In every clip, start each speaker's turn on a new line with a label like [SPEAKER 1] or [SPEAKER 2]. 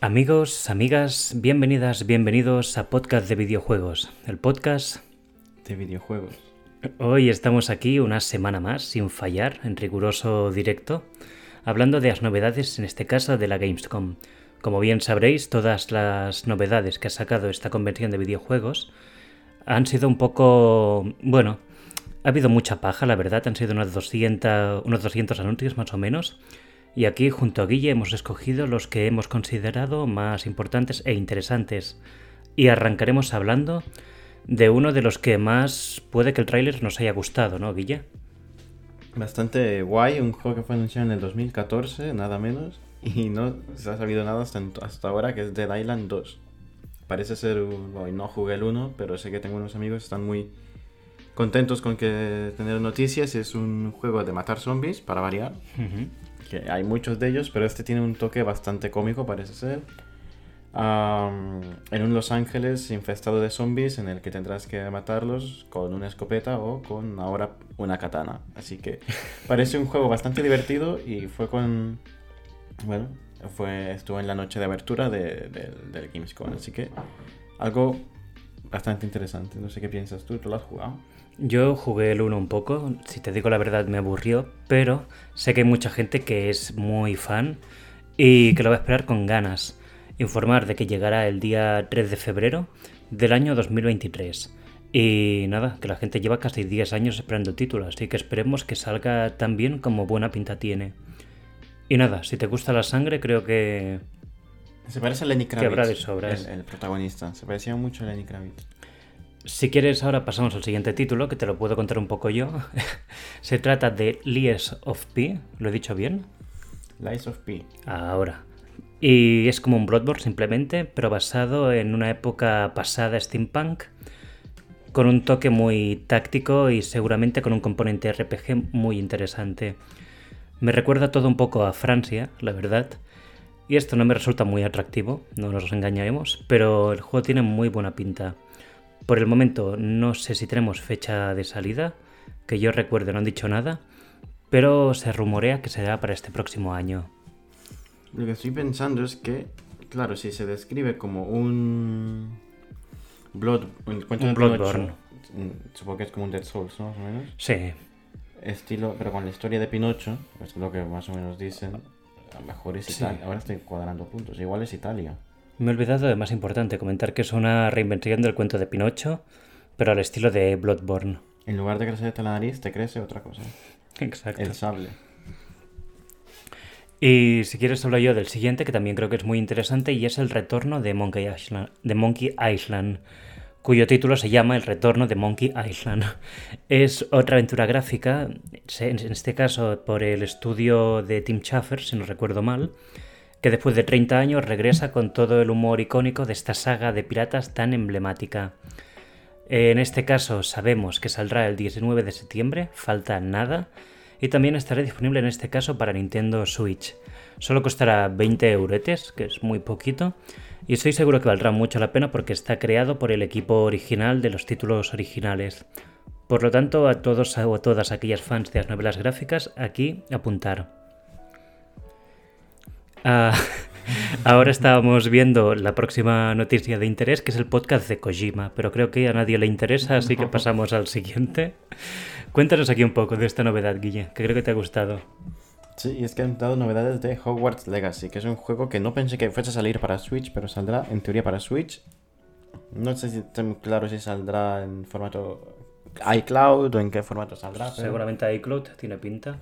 [SPEAKER 1] Amigos, amigas, bienvenidas, bienvenidos a Podcast de Videojuegos, el podcast
[SPEAKER 2] de videojuegos.
[SPEAKER 1] Hoy estamos aquí una semana más, sin fallar, en riguroso directo, hablando de las novedades, en este caso de la Gamescom. Como bien sabréis, todas las novedades que ha sacado esta convención de videojuegos han sido un poco, bueno, ha habido mucha paja, la verdad, han sido unos 200, unos 200 anuncios más o menos. Y aquí junto a Guille hemos escogido los que hemos considerado más importantes e interesantes. Y arrancaremos hablando de uno de los que más puede que el tráiler nos haya gustado, ¿no, Guille?
[SPEAKER 2] Bastante guay, un juego que fue anunciado en el 2014, nada menos, y no se ha sabido nada hasta, hasta ahora, que es Dead Island 2. Parece ser, un, no jugué el 1, pero sé que tengo unos amigos que están muy contentos con que tener noticias. Es un juego de matar zombies, para variar. Que hay muchos de ellos, pero este tiene un toque bastante cómico, parece ser. en un Los Ángeles infestado de zombies en el que tendrás que matarlos con una escopeta o con ahora una katana. Así que parece un juego bastante divertido y fue con... Bueno, fue, estuvo en la noche de abertura de, del Gamescom, así que algo bastante interesante. No sé qué piensas tú, ¿tú lo has jugado?
[SPEAKER 1] Yo jugué el 1 un poco, si te digo la verdad me aburrió, pero sé que hay mucha gente que es muy fan y que lo va a esperar con ganas. Informar de que llegará el día 3 de febrero del año 2023. Y nada, que la gente lleva casi 10 años esperando el título, así que esperemos que salga tan bien como buena pinta tiene. Y nada, si te gusta la sangre, creo que.
[SPEAKER 2] Se parece a Lenny Kravitz.
[SPEAKER 1] habrá de sobras.
[SPEAKER 2] El, el, protagonista. Se parecía mucho a Lenny Kravitz.
[SPEAKER 1] Si quieres, ahora pasamos al siguiente título, que te lo puedo contar un poco yo. Se trata de Lies of P. ¿Lo he dicho bien?
[SPEAKER 2] Lies of P.
[SPEAKER 1] Ahora. Y es como un Bloodborne simplemente, pero basado en una época pasada steampunk, con un toque muy táctico y seguramente con un componente RPG muy interesante. Me recuerda todo un poco a Francia, la verdad. Y esto no me resulta muy atractivo, no nos engañaremos, pero el juego tiene muy buena pinta. Por el momento no sé si tenemos fecha de salida, que yo recuerde no han dicho nada, pero se rumorea que será para este próximo año.
[SPEAKER 2] Lo que estoy pensando es que, claro, si se describe como un Blood, un,
[SPEAKER 1] un Bloodborne,
[SPEAKER 2] mm, supongo que es como un Dead Souls, ¿no? Más o menos.
[SPEAKER 1] Sí.
[SPEAKER 2] Estilo, pero con la historia de Pinocho, es lo que más o menos dicen. A lo mejor es Italia. Ahora estoy cuadrando puntos. Igual es Italia.
[SPEAKER 1] Me he olvidado de más importante, comentar que es una reinvención del cuento de Pinocho, pero al estilo de Bloodborne.
[SPEAKER 2] En lugar de crecerte la nariz, te crece otra cosa.
[SPEAKER 1] Exacto.
[SPEAKER 2] El sable.
[SPEAKER 1] Y si quieres hablo yo del siguiente, que también creo que es muy interesante, y es el retorno de Monkey Island, de Monkey Island cuyo título se llama El retorno de Monkey Island. Es otra aventura gráfica, en este caso por el estudio de Tim Schafer, si no recuerdo mal, que después de 30 años regresa con todo el humor icónico de esta saga de piratas tan emblemática. En este caso sabemos que saldrá el 19 de septiembre, falta nada, y también estará disponible en este caso para Nintendo Switch. Solo costará 20 euretes, que es muy poquito, y estoy seguro que valdrá mucho la pena porque está creado por el equipo original de los títulos originales. Por lo tanto, a todos o a todas aquellas fans de las novelas gráficas, aquí apuntar. Ah, ahora estábamos viendo la próxima noticia de interés, que es el podcast de Kojima, pero creo que a nadie le interesa, así que pasamos al siguiente. Cuéntanos aquí un poco de esta novedad, Guille, que creo que te ha gustado.
[SPEAKER 2] Sí, y es que han dado novedades de Hogwarts Legacy, que es un juego que no pensé que fuese a salir para Switch, pero saldrá en teoría para Switch. No sé si está claro si saldrá en formato iCloud o en qué formato saldrá.
[SPEAKER 1] Seguramente iCloud tiene pinta.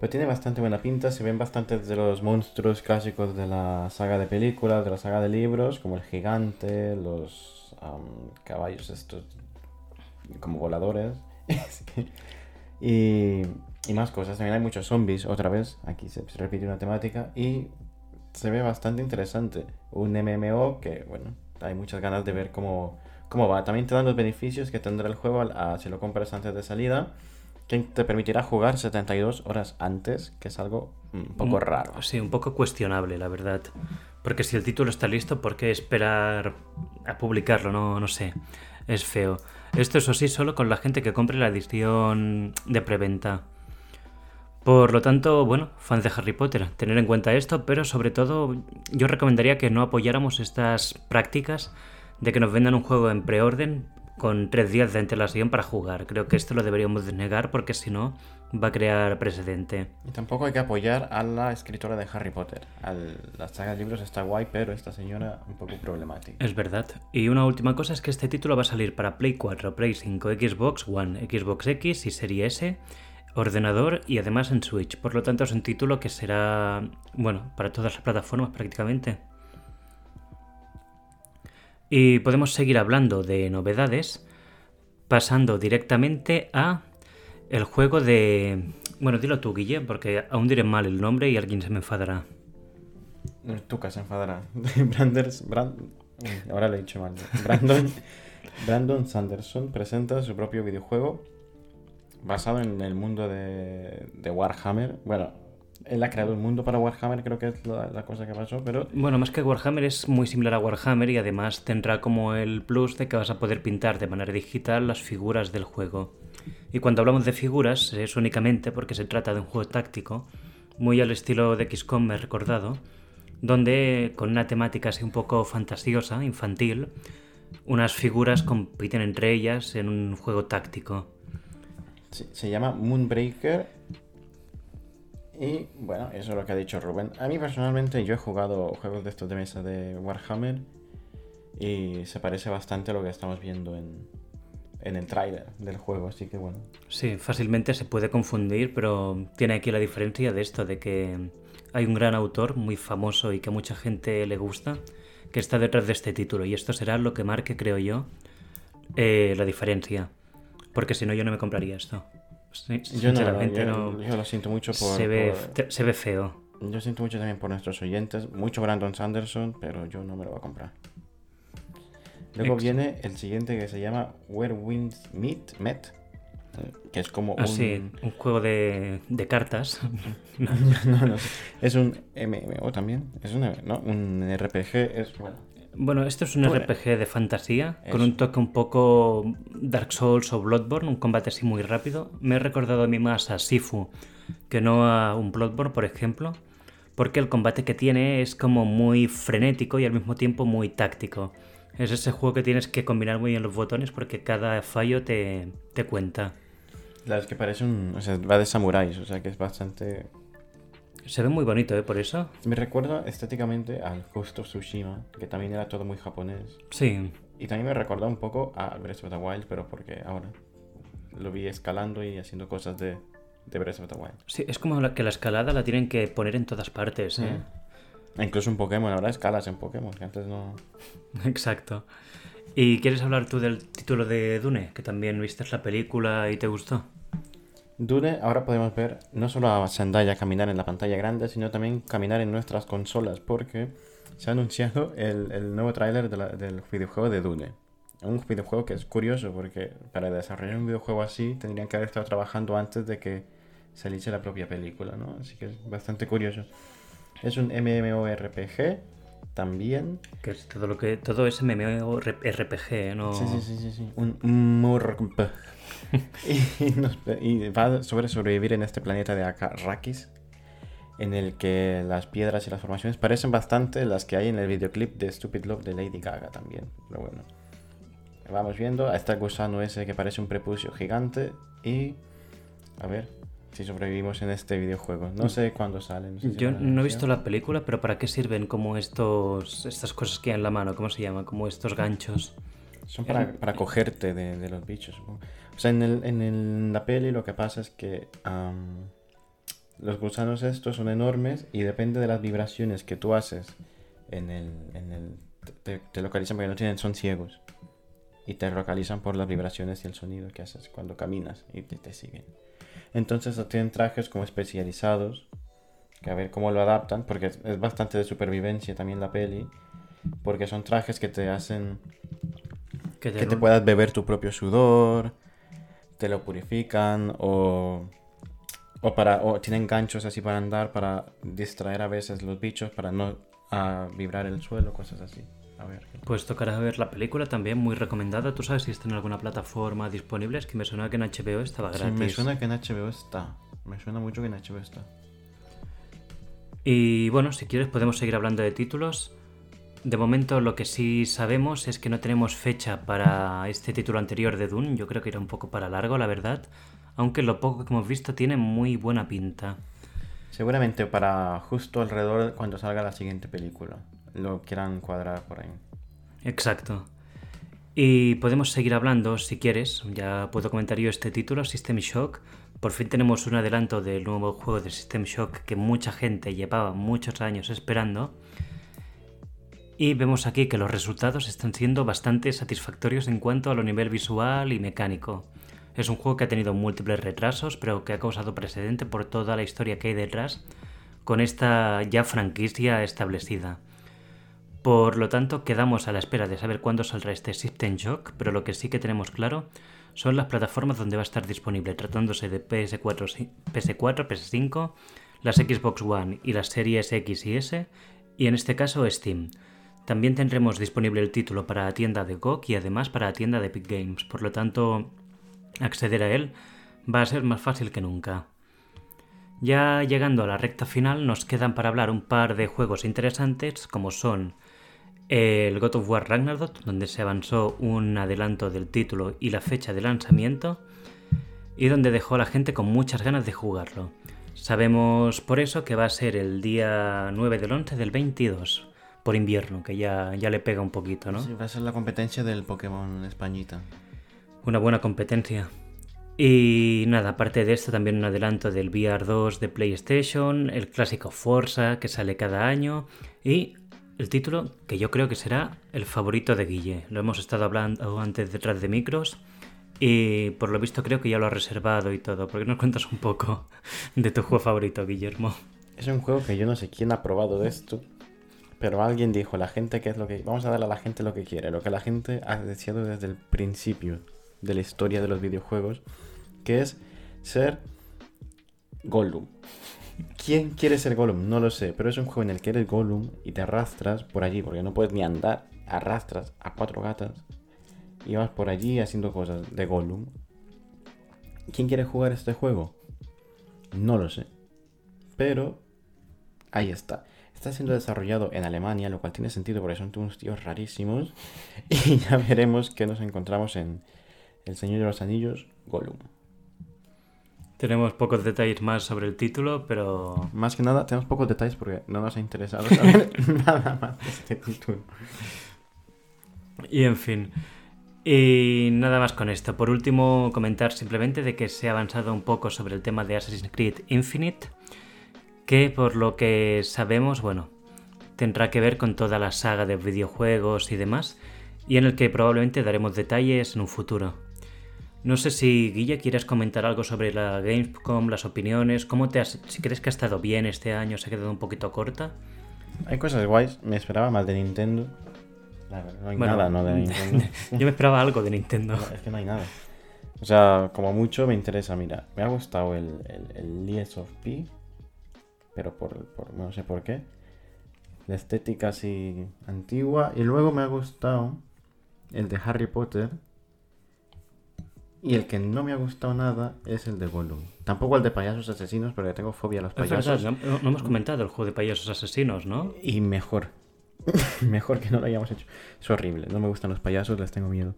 [SPEAKER 2] Pero tiene bastante buena pinta, se ven bastantes de los monstruos clásicos de la saga de películas, de la saga de libros, como el gigante, los caballos estos como voladores. y, más cosas, también hay muchos zombies, otra vez, aquí se, repite una temática y se ve bastante interesante. Un MMO que, bueno, hay muchas ganas de ver cómo, cómo va. También te dan los beneficios que tendrá el juego si lo compras antes de salida que te permitirá jugar 72 horas antes, que es algo un poco raro.
[SPEAKER 1] Sí, un poco cuestionable, la verdad. Porque si el título está listo, ¿por qué esperar a publicarlo? No, no sé. Es feo. Esto eso sí, solo con la gente que compre la edición de preventa. Por lo tanto, bueno, fans de Harry Potter, tener en cuenta esto, pero sobre todo yo recomendaría que no apoyáramos estas prácticas de que nos vendan un juego en preorden con tres días de antelación para jugar. Creo que esto lo deberíamos negar porque si no va a crear precedente.
[SPEAKER 2] Y tampoco hay que apoyar a la escritora de Harry Potter. la saga de libros está guay, pero esta señora un poco problemática.
[SPEAKER 1] Es verdad. Y una última cosa es que este título va a salir para Play 4, Play 5, Xbox One, Xbox X y Serie S, ordenador y además en Switch. Por lo tanto es un título que será, bueno, para todas las plataformas prácticamente. Y podemos seguir hablando de novedades pasando directamente a el juego de... Bueno, dilo tú, Guille, porque aún diré mal el nombre y alguien se me enfadará.
[SPEAKER 2] Tuca se enfadará. Branders... Ahora le he dicho mal. Brandon... Brandon Sanderson presenta su propio videojuego basado en el mundo de, de Warhammer. Bueno, él ha creado un mundo para Warhammer, creo que es la, cosa que pasó, pero...
[SPEAKER 1] Bueno, más que Warhammer es muy similar a Warhammer y además tendrá como el plus de que vas a poder pintar de manera digital las figuras del juego. Y cuando hablamos de figuras es únicamente porque se trata de un juego táctico, muy al estilo de XCOM me he recordado, donde con una temática así un poco fantasiosa, infantil, unas figuras compiten entre ellas en un juego táctico.
[SPEAKER 2] se llama Moonbreaker y bueno, eso es lo que ha dicho Rubén. A mí personalmente yo he jugado juegos de estos de mesa de Warhammer y se parece bastante a lo que estamos viendo en, en el tráiler del juego, así que bueno.
[SPEAKER 1] Sí, fácilmente se puede confundir, pero tiene aquí la diferencia de esto, de que hay un gran autor muy famoso y que a mucha gente le gusta, que está detrás de este título, y esto será lo que marque, creo yo, eh, la diferencia. Porque si no, yo no me compraría esto
[SPEAKER 2] yo no, yo, lo siento mucho por
[SPEAKER 1] se, ve, se ve feo.
[SPEAKER 2] Yo siento mucho también por nuestros oyentes. Mucho Brandon Sanderson, pero yo no me lo voy a comprar. Luego viene el siguiente que se llama Where Winds Meet, Met, que es como
[SPEAKER 1] ah, un... un juego de, de cartas.
[SPEAKER 2] no, no, es un MMO también, es un, ¿no? un RPG, es bueno,
[SPEAKER 1] bueno, esto es un RPG de fantasía, con un toque un poco Dark Souls o Bloodborne, un combate así muy rápido. Me he recordado a mí más a Sifu que no a un Bloodborne, por ejemplo, porque el combate que tiene es como muy frenético y al mismo tiempo muy táctico. Es ese juego que tienes que combinar muy bien los botones porque cada fallo te, te cuenta.
[SPEAKER 2] La es que parece un... O sea, va de samuráis, o sea que es bastante
[SPEAKER 1] se ve muy bonito, ¿eh? Por eso.
[SPEAKER 2] Me recuerda estéticamente al Ghost of Tsushima, que también era todo muy japonés.
[SPEAKER 1] Sí.
[SPEAKER 2] Y también me recuerda un poco a Breath of the Wild, pero porque ahora lo vi escalando y haciendo cosas de, de Breath of the Wild.
[SPEAKER 1] Sí, es como que la escalada la tienen que poner en todas partes, ¿eh?
[SPEAKER 2] E incluso en Pokémon, ahora escalas en Pokémon, que antes no...
[SPEAKER 1] Exacto. ¿Y quieres hablar tú del título de Dune? Que también viste la película y te gustó.
[SPEAKER 2] Dune, ahora podemos ver no solo a Zendaya caminar en la pantalla grande, sino también caminar en nuestras consolas, porque se ha anunciado el, nuevo tráiler del videojuego de Dune. Un videojuego que es curioso, porque para desarrollar un videojuego así tendrían que haber estado trabajando antes de que saliese la propia película, ¿no? Así que es bastante curioso. Es un MMORPG también.
[SPEAKER 1] Que es todo lo que. Todo es MMORPG, ¿no?
[SPEAKER 2] Sí, sí, sí, sí. sí. Un MMORPG. y, va sobre sobrevivir en este planeta de Arrakis, en el que las piedras y las formaciones parecen bastante las que hay en el videoclip de Stupid Love de Lady Gaga también. Pero bueno, vamos viendo. A este gusano ese que parece un prepucio gigante y a ver si sobrevivimos en este videojuego. No sé cuándo salen.
[SPEAKER 1] Yo no he visto la película, pero ¿para qué sirven como estos estas cosas que hay en la mano? ¿Cómo se llama? Como estos ganchos.
[SPEAKER 2] Son para, para cogerte de, de, los bichos. O sea, en, el, en el, la peli lo que pasa es que los gusanos estos son enormes y depende de las vibraciones que tú haces en el... En el te, localizan porque no tienen, son ciegos. Y te localizan por las vibraciones y el sonido que haces cuando caminas y te, te siguen. Entonces tienen trajes como especializados, que a ver cómo lo adaptan, porque es bastante de supervivencia también la peli, porque son trajes que te hacen que te, puedas beber tu propio sudor, te lo purifican o, o, para, o tienen ganchos así para andar, para distraer a veces los bichos, para no vibrar el suelo, cosas así. A ver.
[SPEAKER 1] Pues tocará ver la película también, muy recomendada. ¿Tú sabes si está en alguna plataforma disponible? Es que me suena que en HBO estaba gratis.
[SPEAKER 2] Sí, me suena que en HBO está. Me suena mucho que en HBO está.
[SPEAKER 1] Y bueno, si quieres podemos seguir hablando de títulos. De momento lo que sí sabemos es que no tenemos fecha para este título anterior de Dune. Yo creo que irá un poco para largo, la verdad. Aunque lo poco que hemos visto tiene muy buena pinta.
[SPEAKER 2] Seguramente para justo alrededor de cuando salga la siguiente película. Lo quieran cuadrar por ahí.
[SPEAKER 1] Exacto. Y podemos seguir hablando si quieres. Ya puedo comentar yo este título, System Shock. Por fin tenemos un adelanto del nuevo juego de System Shock que mucha gente llevaba muchos años esperando. Y vemos aquí que los resultados están siendo bastante satisfactorios en cuanto a lo nivel visual y mecánico. Es un juego que ha tenido múltiples retrasos, pero que ha causado precedente por toda la historia que hay detrás con esta ya franquicia establecida. Por lo tanto, quedamos a la espera de saber cuándo saldrá este System Shock, pero lo que sí que tenemos claro son las plataformas donde va a estar disponible, tratándose de PS4, PS4 PS5, las Xbox One y las series X y S, y en este caso Steam. También tendremos disponible el título para la tienda de GOG y además para la tienda de Epic Games, por lo tanto, acceder a él va a ser más fácil que nunca. Ya llegando a la recta final, nos quedan para hablar un par de juegos interesantes, como son el God of War Ragnarok, donde se avanzó un adelanto del título y la fecha de lanzamiento, y donde dejó a la gente con muchas ganas de jugarlo. Sabemos por eso que va a ser el día 9 del 11 del 22, por invierno, que ya, ya le pega un poquito, ¿no?
[SPEAKER 2] Sí, va a ser la competencia del Pokémon Españita.
[SPEAKER 1] Una buena competencia. Y nada, aparte de esto, también un adelanto del VR 2 de PlayStation, el clásico Forza que sale cada año y el título que yo creo que será el favorito de Guille. Lo hemos estado hablando antes detrás de micros y por lo visto creo que ya lo ha reservado y todo. ¿Por qué nos cuentas un poco de tu juego favorito, Guillermo?
[SPEAKER 2] Es un juego que yo no sé quién ha probado de esto, pero alguien dijo, la gente que es lo que... Vamos a darle a la gente lo que quiere, lo que la gente ha deseado desde el principio de la historia de los videojuegos, que es ser Gollum. ¿Quién quiere ser Gollum? No lo sé, pero es un juego en el que eres Gollum y te arrastras por allí, porque no puedes ni andar, arrastras a cuatro gatas y vas por allí haciendo cosas de Gollum. ¿Quién quiere jugar este juego? No lo sé. Pero ahí está. Está siendo desarrollado en Alemania, lo cual tiene sentido porque son unos tíos rarísimos. Y ya veremos qué nos encontramos en El Señor de los Anillos, Gollum.
[SPEAKER 1] Tenemos pocos detalles más sobre el título, pero...
[SPEAKER 2] Más que nada, tenemos pocos detalles porque no nos ha interesado saber nada más de este título.
[SPEAKER 1] Y en fin. Y nada más con esto. Por último, comentar simplemente de que se ha avanzado un poco sobre el tema de Assassin's Creed Infinite, que por lo que sabemos, bueno, tendrá que ver con toda la saga de videojuegos y demás, y en el que probablemente daremos detalles en un futuro. No sé si Guilla quieres comentar algo sobre la Gamescom, las opiniones, cómo te has, si crees que ha estado bien este año, se ha quedado un poquito corta.
[SPEAKER 2] Hay cosas guays, me esperaba más de Nintendo. No hay nada, ¿no? De Nintendo.
[SPEAKER 1] Yo me esperaba algo de Nintendo.
[SPEAKER 2] No, es que no hay nada. O sea, como mucho me interesa, mira, me ha gustado el, el, el Lies of P, pero por, por, no sé por qué. La estética así antigua. Y luego me ha gustado el de Harry Potter. Y el que no me ha gustado nada es el de Gollum. Tampoco el de payasos asesinos, porque tengo fobia a los payasos.
[SPEAKER 1] verdad, no, no hemos comentado el juego de payasos asesinos, ¿no?
[SPEAKER 2] Y mejor. mejor que no lo hayamos hecho. Es horrible. No me gustan los payasos, les tengo miedo.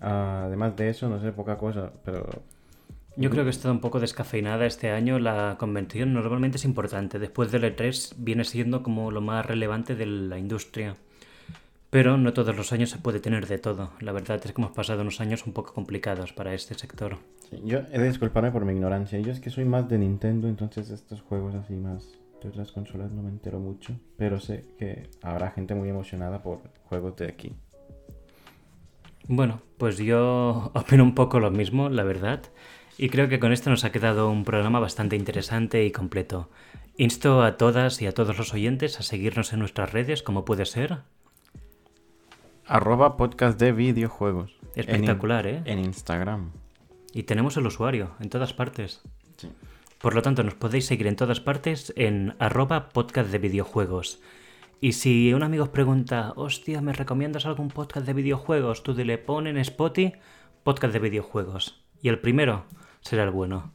[SPEAKER 2] Además de eso, no sé, poca cosa, pero...
[SPEAKER 1] Yo creo que está un poco descafeinada este año. La convención normalmente es importante. Después del E3 viene siendo como lo más relevante de la industria. Pero no todos los años se puede tener de todo. La verdad es que hemos pasado unos años un poco complicados para este sector.
[SPEAKER 2] Sí, yo he de disculparme por mi ignorancia. Yo es que soy más de Nintendo, entonces estos juegos así más de otras consolas no me entero mucho. Pero sé que habrá gente muy emocionada por juegos de aquí.
[SPEAKER 1] Bueno, pues yo opino un poco lo mismo, la verdad. Y creo que con esto nos ha quedado un programa bastante interesante y completo. Insto a todas y a todos los oyentes a seguirnos en nuestras redes, como puede ser.
[SPEAKER 2] Arroba podcast de videojuegos.
[SPEAKER 1] Espectacular,
[SPEAKER 2] en,
[SPEAKER 1] ¿eh?
[SPEAKER 2] En Instagram.
[SPEAKER 1] Y tenemos el usuario en todas partes.
[SPEAKER 2] Sí.
[SPEAKER 1] Por lo tanto, nos podéis seguir en todas partes en arroba podcast de videojuegos. Y si un amigo os pregunta, hostia, ¿me recomiendas algún podcast de videojuegos? Tú dile, pon en Spotify podcast de videojuegos. Y el primero será el bueno.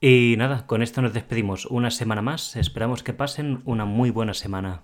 [SPEAKER 1] Y nada, con esto nos despedimos una semana más. Esperamos que pasen una muy buena semana.